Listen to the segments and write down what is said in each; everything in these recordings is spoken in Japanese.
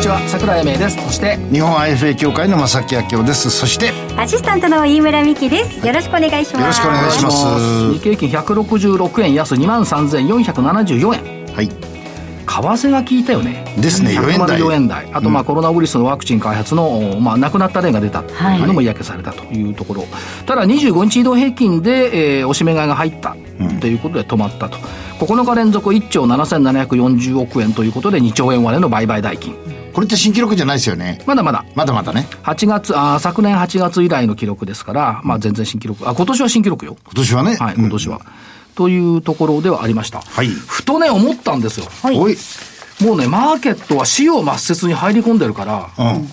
ちは桜井英明です。そして日本 IFA 協会の正木明夫です。そしてアシスタントの飯村美希です。よろしくお願いします。よろしくお願いします。日経平均166円安2万3474円。はい。為替が効いたよね。ですね4円台。104円台。あとまあコロナウイルスのワクチン開発の、まあ、亡くなった例が出たというのも嫌気されたというところ、ただ25日移動平均で、えー、おしめ買いが入ったということで止まったと、9日連続1兆7740億円ということで2兆円割れの売買代金これって新記録じゃないですよね？まだまだ。まだまだね。8月あ昨年8月以来の記録ですから、まあ、全然新記録。あ今年は新記録よ。今年はね？はい今年は、というところではありました、はい。ふとね思ったんですよ、うんおい。もうねマーケットは死を抹殺に入り込んでるから、うん。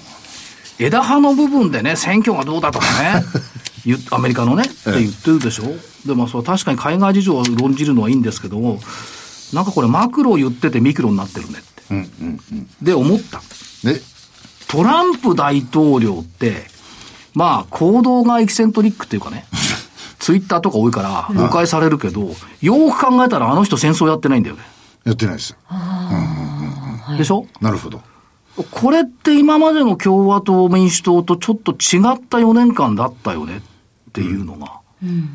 枝葉の部分でね、選挙がどうだとかね、言っアメリカのね、って言ってるでしょ？でも、そう確かに海外事情を論じるのはいいんですけども、なんかこれマクロを言っててミクロになってるねで、思った。でトランプ大統領って、まあ、行動がエキセントリックっていうかね、ツイッターとか多いから誤解されるけど、よく考えたらあの人戦争やってないんだよね。やってないです。よでしょ？なるほど。これって今までの共和党、民主党とちょっと違った4年間だったよねっていうのが。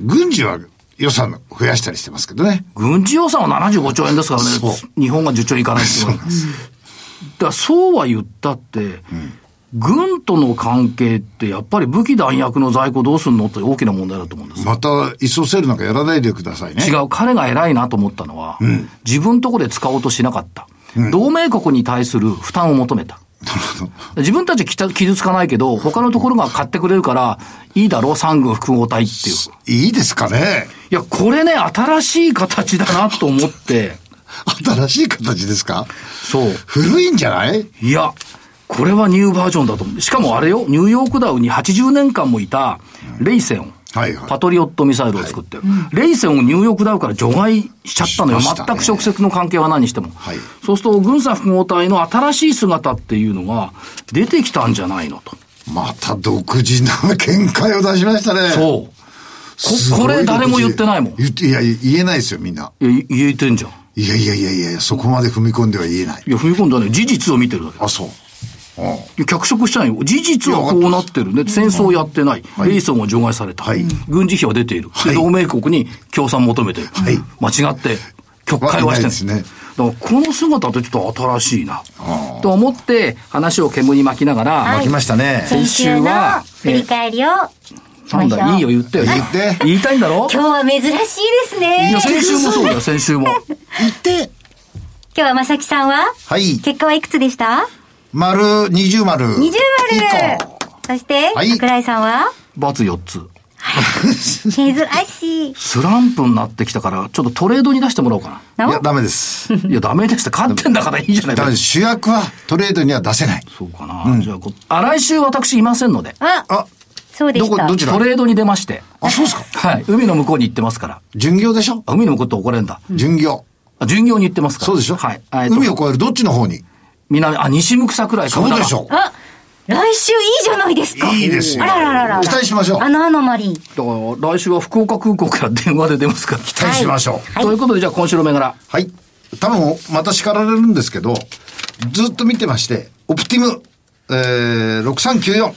軍事は予算増やしたりしてますけどね軍事予算は75兆円ですからねそ。日本が10兆円いかないっていうのは。だからそうは言ったって、軍との関係ってやっぱり武器弾薬の在庫どうすんのって大きな問題だと思うんですよ。また一層セールなんかやらないでくださいね違う、彼が偉いなと思ったのは、自分とこで使おうとしなかった。同盟国に対する負担を求めた。自分たち傷つかないけど、他のところが買ってくれるから、いいだろう、三軍複合体っていう。いいですかねいや、これね、新しい形だなと思って、新しい形ですか？そう。古いんじゃない？いや、これはニューバージョンだと思う。しかもあれよ、ニューヨークダウに80年間もいた、レイセオン。はいはいパトリオットミサイルを作ってる。レイセオンをニューヨークダウから除外しちゃったのよ。しましたね全く直接の関係は何にしても。はいそうすると、軍産複合体の新しい姿っていうのが出てきたんじゃないのと。また独自な見解を出しましたねそう。ここれ誰も言ってないもん。い言っていや言えないですよみんなや、い言えてんじゃん。いやいやいやいやそこまで踏み込んでは言えないいや、踏み込んだね。事実を見てるだけ。あそううん。脚色してない。よ。事実はこうなってるね。戦争やってない。レイソンは除外された。はい。軍事費は出ている。ではい。同盟国に協賛求めてる。はい。間違って、曲解はしてない。ですね。だからこの姿ってちょっと新しいな。と思って話を煙に巻きながら、来ましたね。先週は振り返りをなんだ、い。いよ言ってよ。言って。言いたいんだろ？今日は珍しいですいねや、先週もそうだよ、先週も。言って。今日は正木さんは？はい。結果はいくつでした？丸二重丸。二重一丸個そして、はい。桜井さんはバツ4つ。珍しい。スランプになってきたから、ちょっとトレードに出してもらおうかいやダメです。な。いや、ダメです 勝ってんだからいいじゃない。です主役はトレードには出せない。そうかな。じゃあこ、あ、来週私いませんので、あ、あそうでした。どこどちら？トレードに出まして、あそうですか。はい、海の向こうに行ってますから。巡業でしょ？あ海の向こうって怒れんだ。巡業。あ巡業に行ってますから。そうでしょ？はい。えっと。海を越えるどっちの方に？南、あ、西向く桜井そうでしょあ、来週いいじゃないですか。いいですよあららららら。期待しましょうあのアノマリー。だから、来週は福岡空港から電話で出ますから。期待しましょうはいということで、じゃあ今週の銘柄。はい。多分、また叱られるんですけど、ずっと見てまして、オプティム、えー、6394。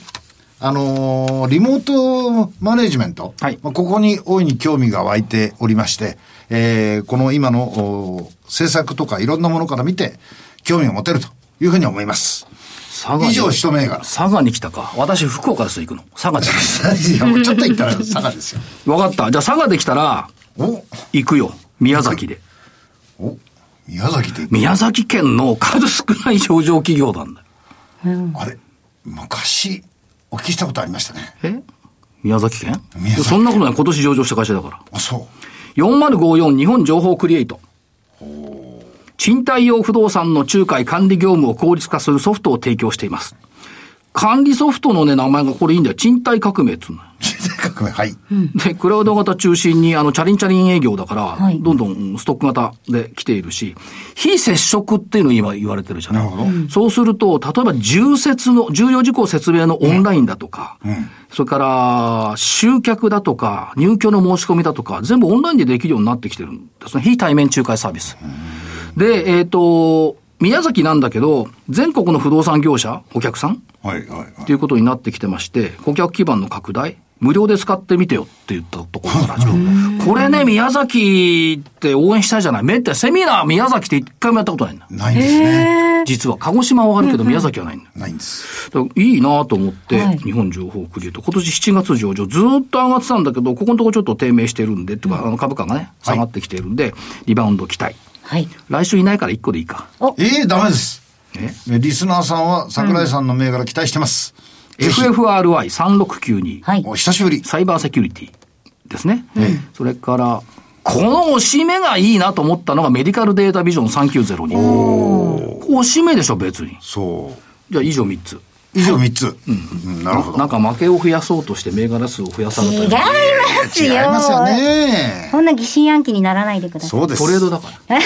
あのーリモートマネジメント。はいまあここに大いに興味が湧いておりまして、えー、この今のお政策とかいろんなものから見て、興味を持てるというふうに思います。佐賀に以上、一銘柄。佐賀に来たか。私、福岡です、行くの。佐賀じゃないです。いや、もうちょっと言ったら佐賀ですよ。わかった。じゃあ佐賀で来たら、お、行くよ。宮崎で。お、宮崎で、宮崎県の数少ない上場企業なんだよ。あれ、昔、お聞きしたことありましたね。え？宮崎県？宮崎県そんなことない。今年上場した会社だから。あ、そう。4054日本情報クリエイト。賃貸用不動産の仲介管理業務を効率化するソフトを提供しています。管理ソフトのね、名前がこれいいんだよ。賃貸革命っつうの。含め、はい。で、クラウド型中心に、あの、チャリンチャリン営業だから、はい、どんどんストック型で来ているし、非接触っていうの今言われてるじゃない。なるほど。そうすると、例えば重説の、重要事項説明のオンラインだとか、うん、それから、集客だとか、入居の申し込みだとか、全部オンラインでできるようになってきてるんですね。非対面仲介サービス。で、えっ、ー、と、宮崎なんだけど、全国の不動産業者、お客さん？はいはいはい。っていうことになってきてまして、顧客基盤の拡大、無料で使ってみてよって言ったところから始まる。これね、宮崎って応援したいじゃない。めってセミナー宮崎って一回もやったことないんだ。ないんですね。実は、鹿児島はあるけど宮崎はないんだ。ないんです。いいなと思って、日本情報クリエイト、今年7月上場ずっと上がってたんだけど、ここのところちょっと低迷してるんで、っていうか、あの株価がね、下がってきてるんで、リバウンド期待。はい。来週いないから1個でいいか。ええー、ダメです。え？リスナーさんは桜井さんの銘柄期待してます。うん、FFRI3692。はい。お久しぶり。サイバーセキュリティですね。うん、それから、この押し目がいいなと思ったのがメディカルデータビジョン3902。お押し目でしょ、別に。そう。じゃあ以上3つ。以上3つ。うん。なるほど。なんか負けを増やそうとして銘柄数を増やされた違いますよ。違いますよね。そんな疑心暗鬼にならないでください。そうです。トレードだから。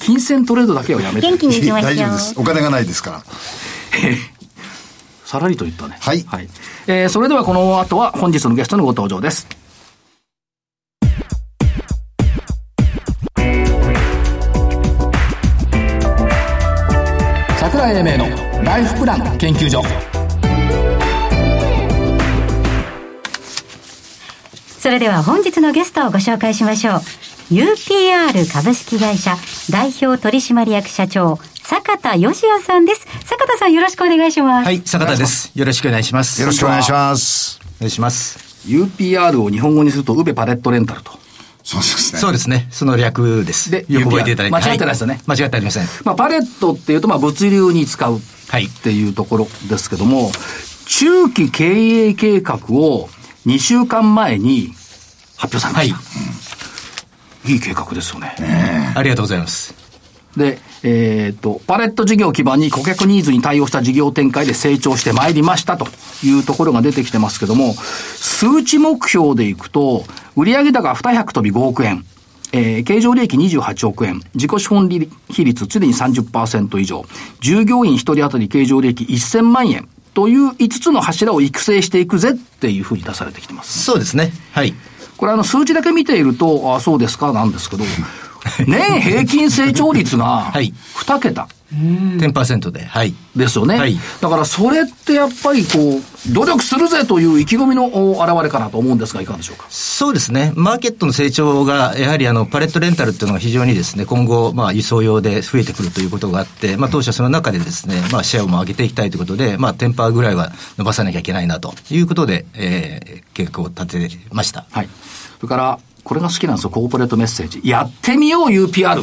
金銭トレードだけはやめて。元気にいきましょう。大丈夫です。お金がないですから。さらりと言ったね。はい。はい。えー、それではこの後は本日のゲストのご登場です。桜井英明のライフプラン研究所。それでは本日のゲストをご紹介しましょう。UPR 株式会社代表取締役社長坂田義也さんです。坂田さんよろしくお願いします。はい坂田です。よろしくお願いします。よろしくお願いします。お願いします。UPR を日本語にするとウベパレットレンタルとそうですね。そうですね。その略です。で、よく覚えていただいて。間違ってないですよね。間違ってありません。まあ、パレットっていうと、まあ、物流に使うっていうところですけども、中期経営計画を2週間前に発表されました。はい、いい計画ですよね。ありがとうございます。で、えっ、ー、と、パレット事業基盤に顧客ニーズに対応した事業展開で成長してまいりましたというところが出てきてますけども、数値目標でいくと、売上高200飛び5億円。えー、経常利益28億円、自己資本比率常に30%以上、従業員1人当たり経常利益1000万円という5つの柱を育成していくぜっていうふうに出されてきてます、ね、そうですね。はい。これあの数字だけ見ていると、あそうですかなんですけど、年平均成長率が2桁。10%で。はい。ですよね。はい。だからそれってやっぱりこう、努力するぜという意気込みの表れかなと思うんですが、いかがでしょうか？そうですね。マーケットの成長が、やはりあの、パレットレンタルっていうのが非常にですね、今後、まあ、輸送用で増えてくるということがあって、まあ、当社その中でですね、まあ、シェアを上げていきたいということで、まあ、10%ぐらいは伸ばさなきゃいけないなということで、えー、計画を立てました。はい。それから、これが好きなんですよ、コーポレートメッセージ。やってみよう UPR。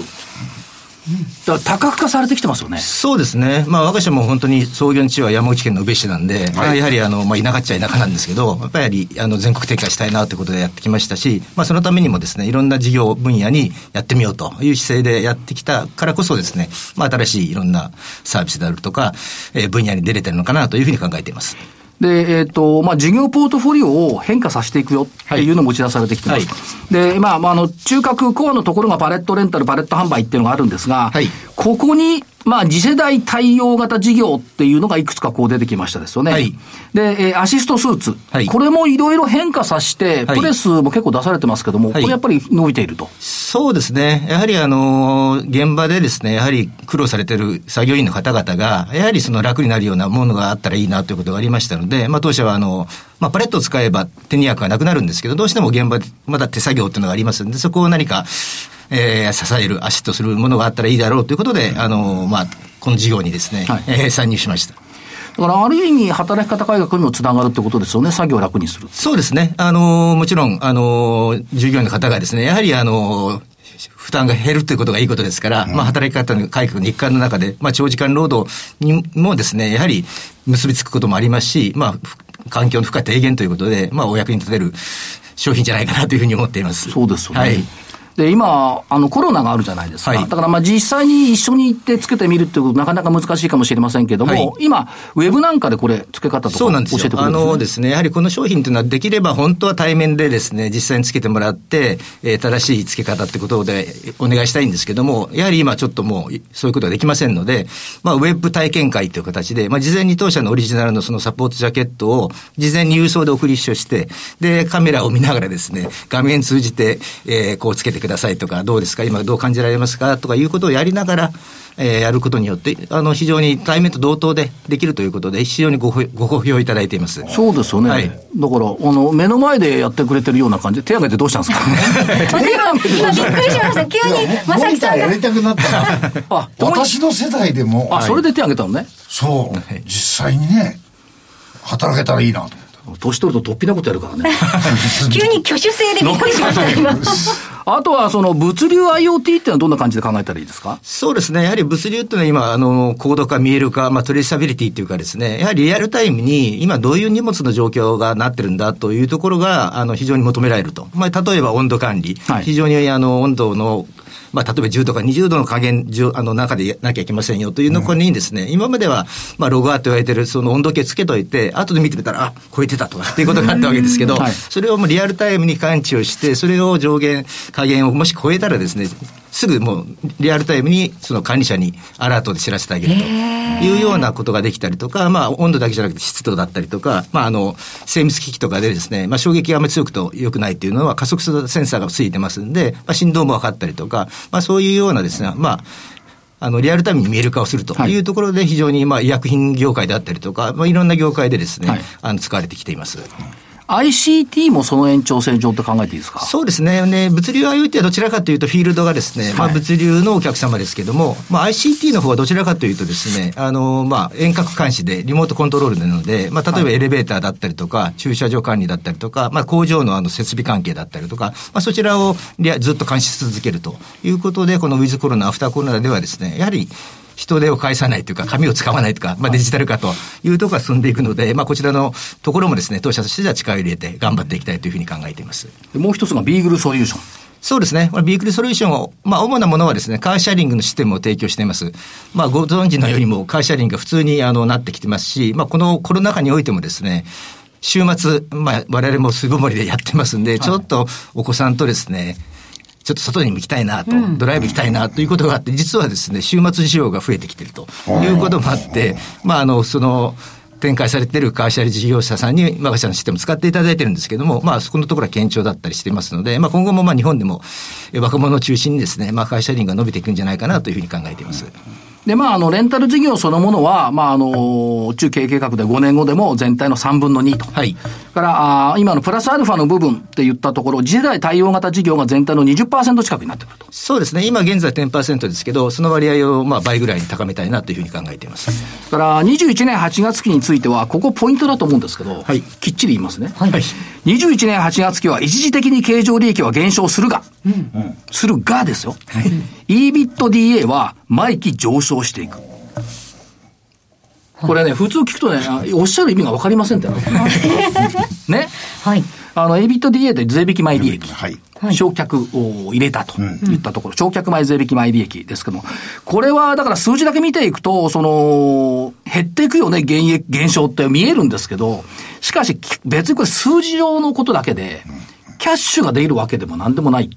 だから多角化されてきてますよね。そうですね。まあ、我が社も本当に創業の地は山口県の宇部市なんで、はい、やはりあの、まあ、田舎っちゃ田舎なんですけど、やっぱりあの全国展開したいなということでやってきましたし、まあ、そのためにもですね、いろんな事業分野にやってみようという姿勢でやってきたからこそですね、まあ、新しいいろんなサービスであるとか、えー、分野に出れてるのかなというふうに考えています。で、えっ、ー、と、まあ、事業ポートフォリオを変化させていくよっていうのも打ち出されてきてます。はい、で、まあ、まあ、あの、中核コアのところがパレットレンタル、パレット販売っていうのがあるんですが、はい、ここにまあ、次世代対応型事業っていうのがいくつかこう出てきましたですよね。はい、で、えー、アシストスーツ。はい、これもいろいろ変化させて、プレスも結構出されてますけども、はい、これやっぱり伸びていると。そうですね。やはりあの、現場でですね、やはり苦労されてる作業員の方々が、やはりその楽になるようなものがあったらいいなということがありましたので、まあ、当社はあの、まあ、パレットを使えば手に役がなくなるんですけど、どうしても現場でまだ手作業っていうのがありますので、そこを何か、えー、支える、アシストするものがあったらいいだろうということで、あの、まあ、この事業にですね、はい、えー、参入しました。だからある意味、働き方改革にもつながるってことですよね、作業を楽にする。そうですね。あの、もちろん、あの、従業員の方がですね、やはりあの、負担が減るということがいいことですから、うん、まあ、働き方の改革の一環の中で、まあ、長時間労働にもですね、やはり結びつくこともありますし、まあ、環境の負荷低減ということで、まあ、お役に立てる商品じゃないかなというふうに思っています。そうですよね。はいで、今、あの、コロナがあるじゃないですか。はい、だから、まあ、実際に一緒に行ってつけてみるっていうこと、なかなか難しいかもしれませんけども、はい、今、ウェブなんかでこれ、付け方とか教えてくれるんです、ね、あのですね、やはりこの商品というのは、できれば本当は対面でですね、実際につけてもらって、えー、正しい付け方ってことでお願いしたいんですけども、やはり今ちょっともう、そういうことができませんので、まあ、ウェブ体験会という形で、まあ、事前に当社のオリジナルのそのサポートジャケットを、事前に郵送で送り書して、で、カメラを見ながらですね、画面通じて、えー、こうつけてくださいとか、どうですか今どう感じられますかとかいうことをやりながら、えー、やることによって、あの、非常に対面と同等でできるということで、非常にごご好評いただいています。そうですよね。はい、だから、あの、目の前でやってくれてるような感じで、手挙げてどうしたんですか？手挙げて今びっくりしました。急に、まさきさんが。やりたくなったら、あ、私の世代でも。あ、それで手挙げたのね。そう。実際にね、働けたらいいなと。年取ると突飛なことやるからね。急に挙手制でびっくりしました、今。あとは、その物流 IoT っていうのはどんな感じで考えたらいいですか？そうですね。やはり物流っていうのは今、あの、コード化、見える化、まあ、トレーサビリティっていうかですね、やはりリアルタイムに今どういう荷物の状況がなってるんだというところが、あの、非常に求められると。まあ、例えば温度管理。はい、非常に、あの、温度のまあ、例えば10度か20度の加減、あの中でやなきゃいけませんよというのこにですね、うん、今までは、まあ、ログアーと言われてるその温度計つけといて、後で見てみたら、あ、超えてたとかっていうことがあったわけですけど、はい、それをもうリアルタイムに感知をして、それを上限、加減をもし超えたらですね、すぐもうリアルタイムにその管理者にアラートで知らせてあげるというようなことができたりとか、まあ温度だけじゃなくて湿度だったりとか、まああの精密機器とかでですね、まあ衝撃があまり強くと良くないっていうのは加速するセンサーがついてますんで、まあ振動も分かったりとか、まあそういうようなですね、まああの、リアルタイムに見える化をするというところで、非常に、まあ、医薬品業界であったりとか、まあ、いろんな業界でですね、はい、あの、使われてきています。ICT もその延長線上と考えていいですかそうですね。ね、物流 IoT はどちらかというと、フィールドがですね、まあ物流のお客様ですけども、まあ ICT の方はどちらかというとですね、あの、まあ遠隔監視でリモートコントロールなので、まあ例えばエレベーターだったりとか、はい、駐車場管理だったりとか、まあ工場のあの設備関係だったりとか、まあそちらをずっと監視し続けるということで、このウィズコロナ、アフターコロナではですね、やはり人手を介さないというか、紙を使わないとか、まあ、デジタル化というところが進んでいくので、まあ、こちらのところもですね、当社としては力を入れて頑張っていきたいというふうに考えています。もう一つがビーグルソリューション。そうですね。ビーグルソリューションを、まあ、主なものはですね、カーシャリングのシステムを提供しています。まあ、ご存知のようにも、カーシャリングが普通に、あの、なってきてますし、まあ、このコロナ禍においてもですね、週末、まあ、我々も巣ごもりでやってますんで、ちょっとお子さんとですね、ちょっと外にも行きたいなと、うん、ドライブ行きたいなということがあって、実はですね、週末需要が増えてきているということもあって、まあ、あの、その、展開されているカーシャル事業者さんに、我が社のシステムを使っていただいてるんですけども、まあ、そこのところは堅調だったりしていますので、まあ、今後もまあ、日本でも若者を中心にですね、まあ、カーシャリングが伸びていくんじゃないかなというふうに考えています。うんで、まあ、あの、レンタル事業そのものは、まあ、あの、中経営計画で5年後でも全体の3分の2と。はい。から、あ今のプラスアルファの部分って言ったところ、次世代対応型事業が全体の20%近くになってくると。そうですね。今現在10%ですけど、その割合を、まあ、倍ぐらいに高めたいなというふうに考えています。から、21年8月期については、ここポイントだと思うんですけど、はい。きっちり言いますね。はい。21年8月期は一時的に経常利益は減少するが、うん、するがですよ。はい。EBITDA は毎期上昇していく。これね、普通聞くとね、おっしゃる意味がわかりませんってね。ね？はい。あの、EBITDA って税引き前利益。はい。償却を入れたといったところ、償却前税引き前利益ですけども、これはだから数字だけ見ていくと、その、減っていくよね、減減少って見えるんですけど、しかし別にこれ数字上のことだけで、キャッシュが出るわけでもなんでもない。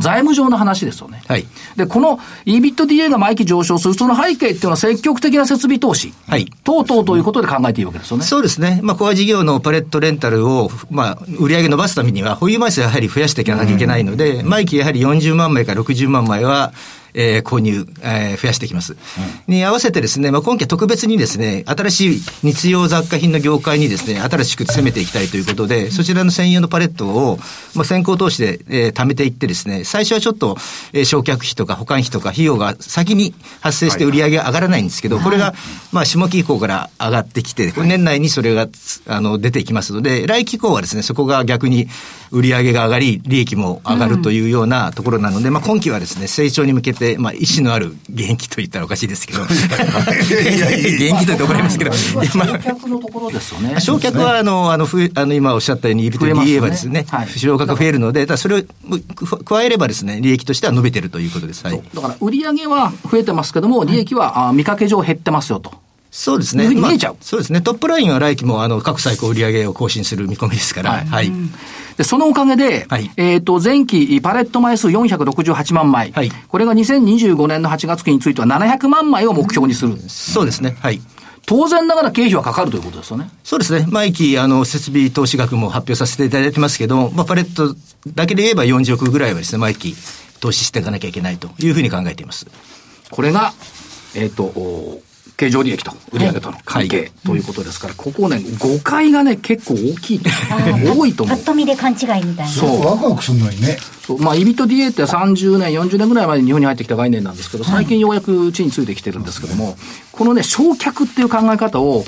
財務上の話ですよね。はい。で、この EBITDA が毎期上昇する、その背景っていうのは積極的な設備投資。はい。等々ということで考えていいわけですよね。そうですね。まあ、コア事業のパレットレンタルを、まあ、売上伸ばすためには、保有枚数やはり増やしていかなきゃいけないので、毎期やはり40万枚から60万枚は、えー、購入、えー、増やしてきます。うん、に合わせてですね、まあ、今期は特別にですね、新しい日用雑貨品の業界にですね、新しく攻めていきたいということで、そちらの専用のパレットを、まあ、先行投資で、えー、貯めていってですね、最初はちょっと、えー、焼却費とか保管費とか費用が先に発生して売り上げが上がらないんですけど、これが、まあ、下期以降から上がってきて、年内にそれが、あの、出てきますので、来期以降はですね、そこが逆に売り上げが上がり、利益も上がるというようなところなので、まあ、今期はですね、成長に向けて、、まあ、意志のある元気と言ったらおかしいですけど、元気と言って怒られますけど、今、焼却のところですよね。焼却は、あの、あの、あの、今おっしゃったように、EBITDA はですね、焼却増えるので、それを加えればですね、利益としては伸びてるということです。はい。だから、売上は増えてますけども、利益は、見かけ上減ってますよと。そうですね。見えちゃう、まあ、そうですね。トップラインは来期も、あの、各最高売上を更新する見込みですから。はい。はい、で、そのおかげで、はい、えっ、ー、と、前期パレット枚数468万枚。はい。これが2025年の8月期については700万枚を目標にする。そうですね。はい。当然ながら経費はかかるということですよね。そうですね。毎期、あの、設備投資額も発表させていただいてますけど、まあ、パレットだけで言えば40億ぐらいはですね、毎期投資していかなきゃいけないというふうに考えています。これが、えっ、ー、と、経常利益と売上との関係ということですから、ここね、誤解がね、結構大きい。多いと思う。ぱっと見で勘違いみたいな。そう。ワクワクするのにね。まあ、EBITDA って30年、40年ぐらい前に日本に入ってきた概念なんですけど、最近ようやく地についてきてるんですけども、このね、焼却っていう考え方を、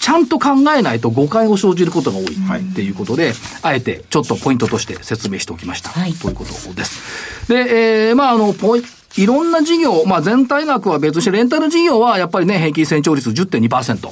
ちゃんと考えないと誤解を生じることが多いっていうことで、あえてちょっとポイントとして説明しておきました。はい、ということです。で、えー、まあ、あの、ポイいろんな事業、まあ全体額は別して、レンタル事業はやっぱりね、平均成長率10.2%。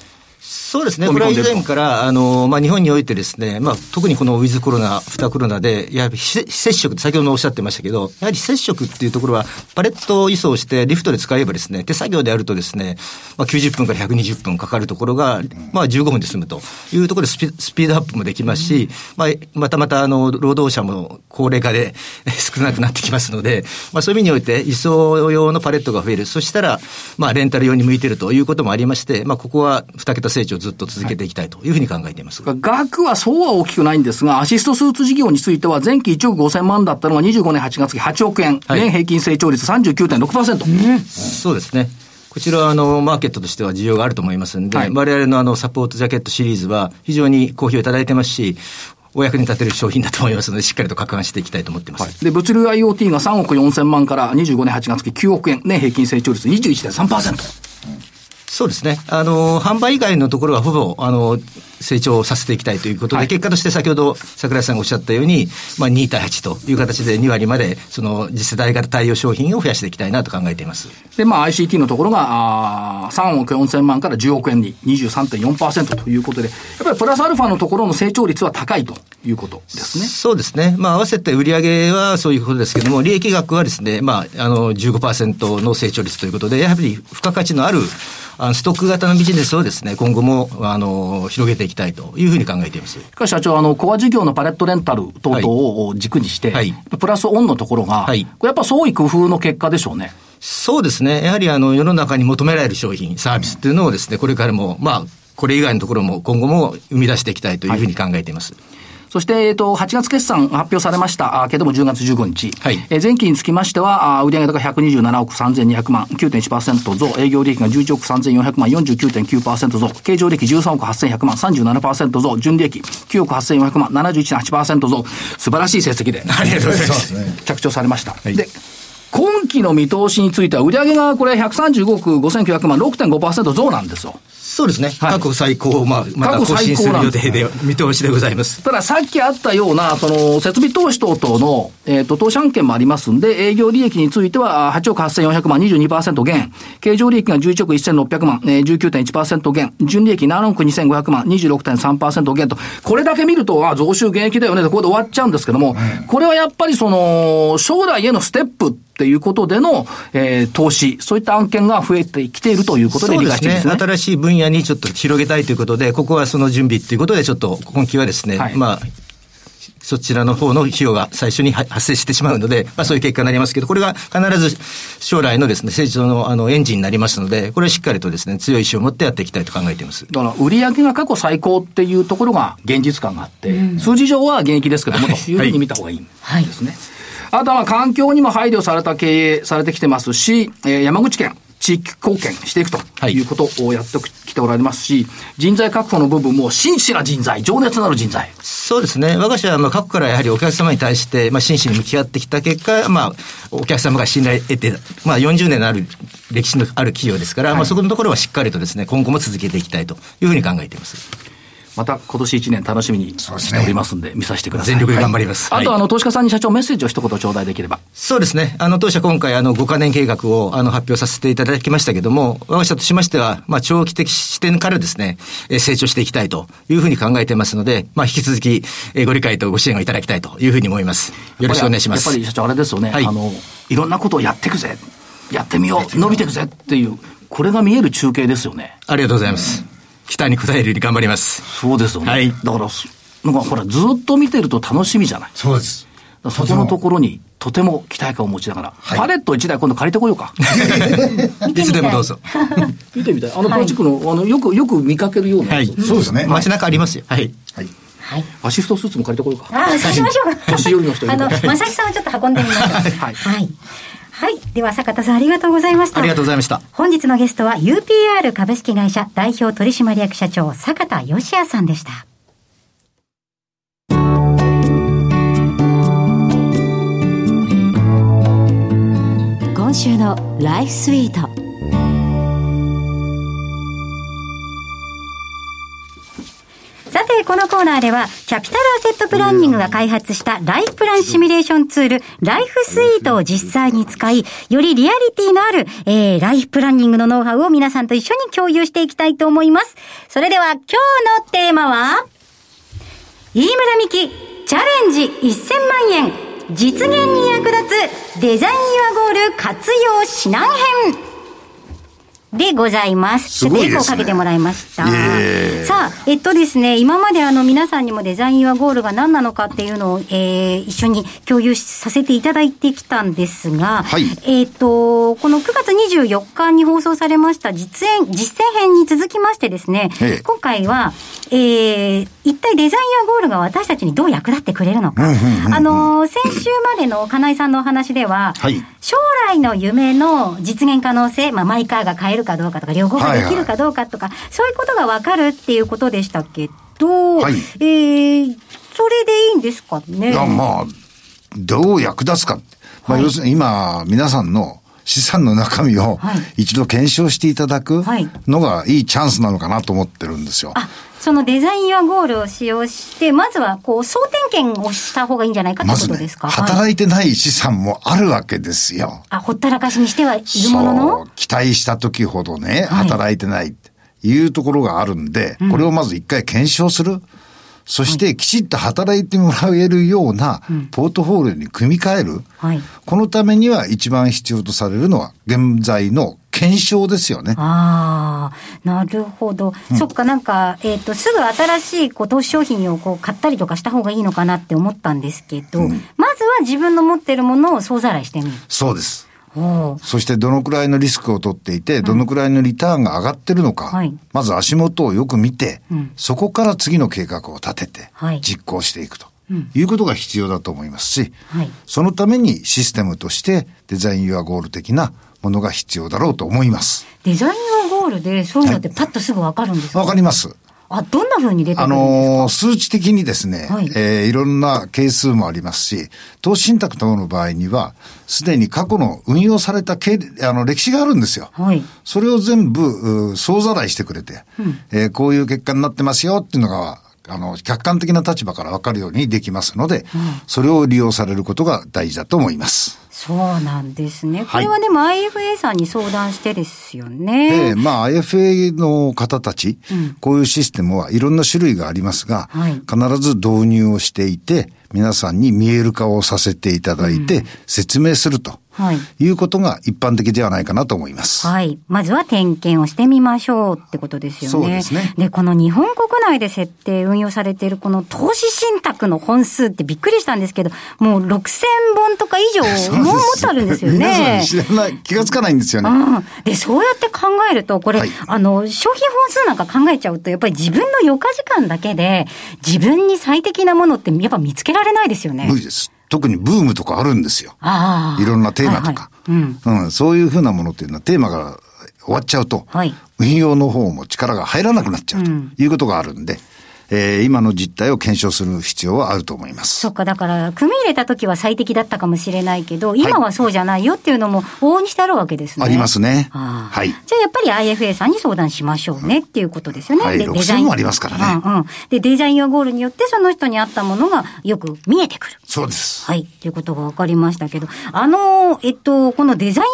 そうですね。これは以前から、あの、まあ、日本においてですね、まあ、特にこのウィズコロナ、フタコロナで、やはり非接触先ほどおっしゃってましたけど、やはり接触っていうところは、パレット輸送してリフトで使えばですね、手作業であるとですね、まあ、90分から120分かかるところが、まあ、15分で済むというところでスピスピードアップもできますし、まあ、またまた、あの、労働者も高齢化で 少なくなってきますので、まあ、そういう意味において、輸送用のパレットが増える。そしたら、まあ、レンタル用に向いてるということもありまして、まあ、ここは2桁成長ずっと続けていきたいというふうに考えています。額はそうは大きくないんですが、アシストスーツ事業については前期1億5000万だったのが25年8月期8億円、はい、年平均成長率39.6%。うん、そうですね。こちらはあのマーケットとしては需要があると思いますんで、はい、我々のあのサポートジャケットシリーズは非常に好評いただいてますし、お役に立てる商品だと思いますので、しっかりと拡販していきたいと思ってます。はい、で、物流 IoT が3億4千万から25年8月期9億円、年平均成長率21.3%。そうですね。あの、販売以外のところはほぼ、あの、成長させていきたいということで、はい、結果として先ほど桜井さんがおっしゃったように、まあ、2対8という形で2割まで、その次世代型対応商品を増やしていきたいなと考えています。で、まあ、ICT のところが、あ3億4千万から10億円に23.4%ということで、やっぱりプラスアルファのところの成長率は高いということですね。そうですね。まあ、合わせて売上はそういうことですけども、利益額はですね、まあ、あの、15%の成長率ということで、やはり付加価値のあるあのストック型のビジネスをですね、今後も、あの、広げていきたいというふうに考えています。しかし社長、あの、コア事業のパレットレンタル等々を軸にして、はい、プラスオンのところが、はい、やっぱ創意工夫の結果でしょうね。そうですね。やはりあの、世の中に求められる商品、サービスっていうのをですね、これからも、まあ、これ以外のところも今後も生み出していきたいというふうに考えています。はいそして、えっと、8月決算発表されました、けども10月15日。はい。え前期につきましては、売上高127億3200万、9.1%増、営業利益が11億3400万、49.9%増、経常利益13億8100万、37%増、純利益9億8400万、71.8%増、素晴らしい成績で。ありがとうございます。着長されました。はい、で、今期の見通しについては、売上がこれ135億5900万、6.5%増なんですよ。そうですね。はい、過去最高、まあ、また更新する予定で、見通しでございます。ただ、さっきあったような、その、設備投資等々の、えっ、ー、と、投資案件もありますんで、営業利益については、8億8400万、22%減。経常利益が11億1600万、えー、19.1%減。純利益7億2500万、26.3%減と。これだけ見ると、あ、増収減益だよね、ここで終わっちゃうんですけども、うん、これはやっぱりその、将来へのステップっていうことでの、えー、投資、そういった案件が増えてきているということで理解してですね。新しい分野にちょっと広げたいということで、ここはその準備ということで、ちょっと今期はですね、はい、まあ、そちらの方の費用が最初に発生してしまうので、まあそういう結果になりますけど、これが必ず将来のですね、成長のあのエンジンになりますので、これをしっかりとですね、強い意志を持ってやっていきたいと考えています。だから売上が過去最高っていうところが現実感があって、うん、数字上は現役ですけども、というふうに見た方がいいですね。はい。はい。あとは環境にも配慮された経営されてきてますし、えー、山口県、地域貢献していくということをやってきておられますし、人材確保の部分も真摯な人材、情熱のある人材。そうですね。我が社はまあ過去からやはりお客様に対して、まあ、真摯に向き合ってきた結果、まあ、お客様が信頼を得て、まあ、40年のある歴史のある企業ですから、はい、まあ、そこのところはしっかりとですね、今後も続けていきたいというふうに考えています。また今年1年楽しみにしておりますんで、見させてください。全力で頑張ります。あと、あの、投資家さんに社長メッセージを一言頂戴できれば。そうですね。あの、当社今回、あの、5カ年計画を、あの、発表させていただきましたけども、我が社としましては、まあ、長期的視点からですね、え成長していきたいというふうに考えてますので、まあ、引き続き、えご理解とご支援をいただきたいというふうに思います。よろしくお願いします。やっぱり社長あれですよね。はい、あの、いろんなことをやっていくぜ。やってみよう。伸びていくぜっていう、これが見える中継ですよね。ありがとうございます。期待に応えるように頑張ります。そうですよね。はい。だから、なんかほら、ずっと見てると楽しみじゃない。そうです。そこのところに、とても期待感を持ちながら、はい、パレット1台今度借りてこようか。いつでもどうぞ。見てみたい。あのプラスチックの、はい、あの、よく、よく見かけるようなはい、そうですね。街中ありますよ。はい。はい。はい。アシストスーツも借りてこようか。ああ、そうしましょうか。年寄りの人あの、まさきさんをちょっと運んでみましょう。はい。はい。はい。では、坂田さんありがとうございました。ありがとうございました。本日のゲストは UPR 株式会社代表取締役社長、坂田義也さんでした。今週のライフスイート。さて、このコーナーでは、キャピタルアセットプランニングが開発したライフプランシミュレーションツール、ライフスイートを実際に使い、よりリアリティのある、えー、ライフプランニングのノウハウを皆さんと一緒に共有していきたいと思います。それでは、今日のテーマは、飯村美希、チャレンジ1000万円、実現に役立つデザインユアゴール活用指南編。でございます。すごいですねちょっとエコーかけてもらいました。さあ、えっとですね、今まであの皆さんにもデザインユアゴールが何なのかっていうのを、えー、一緒に共有させていただいてきたんですが、はいえっと、この9月24日に放送されました実演、実践編に続きましてですね、ええ今回は、えー、一体デザインユアゴールが私たちにどう役立ってくれるのか。あの、先週までの金井さんのお話では、はい将来の夢の実現可能性、まあ、マイカーが買えるかどうかとか、両方ができるかどうかとか、そういうことがわかるっていうことでしたけど、はいえー、それでいいんですかね？まあ、どう役立つか。まあ、はい要するに今、皆さんの資産の中身をはい。一度検証していただくはい。のがいいチャンスなのかなと思ってるんですよ。あ、そのデザインやゴールを使用して、まずはこう、総点検をした方がいいんじゃないかってまずねことですか、、はい。働いてない資産もあるわけですよ。あ、ほったらかしにしてはいるものの？期待した時ほどね、はい。働いてないっていうところがあるんで、これをまず一回検証する。そして、きちっと働いてもらえるような、ポートフォリオに組み替える。はいこのためには一番必要とされるのは、現在の検証ですよね。ああ、なるほど。そっか、なんか、えっ、と、すぐ新しいこう投資商品をこう買ったりとかした方がいいのかなって思ったんですけど、まずは自分の持ってるものを総ざらいしてみる。そうです。そしてどのくらいのリスクを取っていて、どのくらいのリターンが上がってるのか、はい。まず足元をよく見て、うん。そこから次の計画を立ててはい、実行していくとうん。いうことが必要だと思いますし、はい。そのためにシステムとしてデザインユアゴール的なものが必要だろうと思います。デザイン用ゴールでそういうのってパッとすぐわかるんですか？わかります。あ、どんな風に出てくあるんですか、のー数値的にですね、はいいえーいろんな係数もありますし、投資信託等の場合には、すでに過去の運用された経あの歴史があるんですよ。はい。それを全部、う総ざらいしてくれて、えーこういう結果になってますよっていうのが、あの、客観的な立場から分かるようにできますので、それを利用されることが大事だと思います。そうなんですね。こはい。れはでも IFA さんに相談してですよえね。えまあ IFA の方たち、うん。こういうシステムはいろんな種類がありますが、はい。必ず導入をしていて、皆さんに見える化をさせていただいて、説明すると。はい。いうことが一般的ではないかなと思います。はい。まずは点検をしてみましょうってことですよね。そうですねで、この日本国内で設定、運用されているこの投資信託の本数ってびっくりしたんですけど、もう6000本とか以上も 持ってあるんですよ皆ね。知らない、気がつかないんですよね。うん。で、そうやって考えると、これ、はいあの、商品本数なんか考えちゃうと、やっぱり自分の余暇時間だけで、自分に最適なものってやっぱ見つけられないですよね。無理です。特にブームとかあるんですよ。いろんなテーマとか。はいはいうん。うん、そういうふうなものっていうのはテーマが終わっちゃうと、はい運用の方も力が入らなくなっちゃうとうんいうことがあるんで、えー、今の実態を検証する必要はあると思います。そっか、だから、組み入れた時は最適だったかもしれないけど、今はそうじゃないよっていうのも往々にしてあるわけですね。ありますね。はい。じゃあやっぱり IFA さんに相談しましょうねっていうことですよね。はい、でデザインもありますからね。うんうん。で、デザインやゴールによってその人に合ったものがよく見えてくる。そうです。はい。ということが分かりましたけど、あの、えっと、このデザイン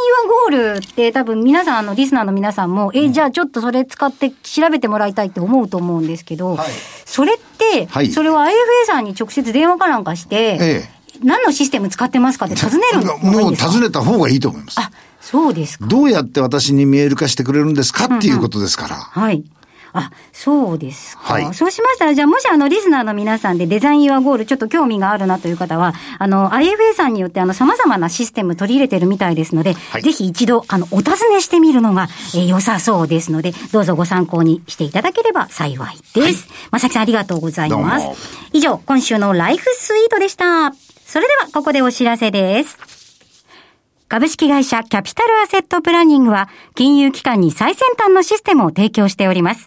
ユアゴールって多分皆さん、あの、リスナーの皆さんも、え、じゃあちょっとそれ使って調べてもらいたいって思うと思うんですけど、はい、それって、はい、それを IFA さんに直接電話かなんかして、ええ、何のシステム使ってますかって尋ねるのもう尋ねた方がいいと思います。あ、そうですか。どうやって私に見える化してくれるんですかっていうことですから。はい。あ、そうですか。はい、そうしましたら、じゃあもしあのリスナーの皆さんでデザインユアゴールちょっと興味があるなという方は、あの IFA さんによってあの様々なシステム取り入れてるみたいですので、はい、ぜひ一度あのお尋ねしてみるのが、えー、良さそうですので、どうぞご参考にしていただければ幸いです。まさきさんありがとうございます。以上、今週のライフスイートでした。それではここでお知らせです。株式会社キャピタルアセットプランニングは金融機関に最先端のシステムを提供しております。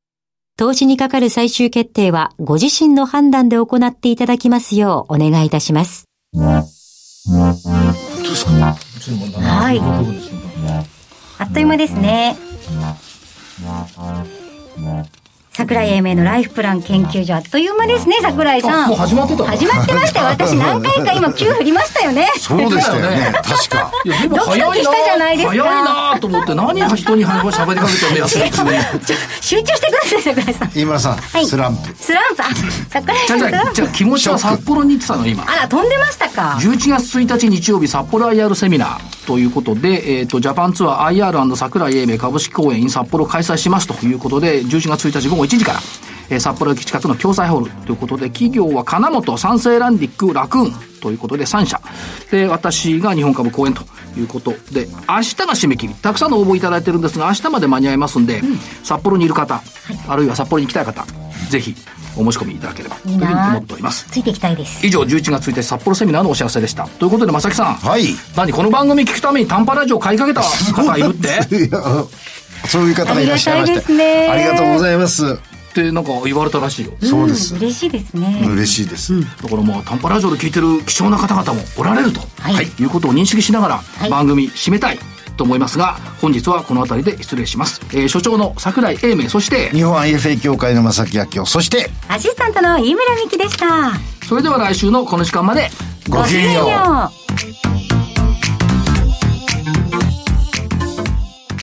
投資にかかる最終決定はご自身の判断で行っていただきますようお願いいたします。はい。あっという間ですね。桜井英明のライフプラン研究所、あっという間ですね、桜井さん。もう始まってた始まってましたよ。私何回か今、9振りましたよね。そうでしたよね、確か。いや、でも早いな。じゃないですか。早いなと思って、何人に話喋りかけてるんだよ、集中してください、桜井さん。飯村さん、はい、スランプ。スランプ、あ、桜井さん。じゃじゃ気持ちは札幌に行ってたの、今。あら、飛んでましたか。11月1日日曜日、札幌 IR セミナーということで、えっ、ー、と、ジャパンツアー IR& 桜井英明株式公演 in 札幌開催しますということで、11月1日午後1時から、えー、札幌駅近くの共済ホールということで、企業は金本、三成ランディック、ラクーンということで3社。で、私が日本株公演ということで、明日が締め切り。たくさんの応募いただいてるんですが、明日まで間に合いますんで、うん、札幌にいる方、はい、あるいは札幌に行きたい方、ぜひ、お申し込みいただければというふうに思っております。ついていきたいです。以上11月1日札幌セミナーのお知らせでした。ということで正木さん。はい。何この番組聞くために短波ラジオ買いかけた方いるって。そういう方がいらっしゃいまして、ね、ありがとうございます。ってなんか言われたらしいよ、そうです。嬉しいですね。嬉しいです、だからまあ短波ラジオで聞いてる貴重な方々もおられると、はい。はい、いうことを認識しながら番組締めたいと思いますが本日はこの辺りで失礼します、えー、所長の櫻井英明そして日本 IFA 協会の正木明夫そしてアシスタントの飯村美樹でした。それでは来週のこの時間までごきげんよう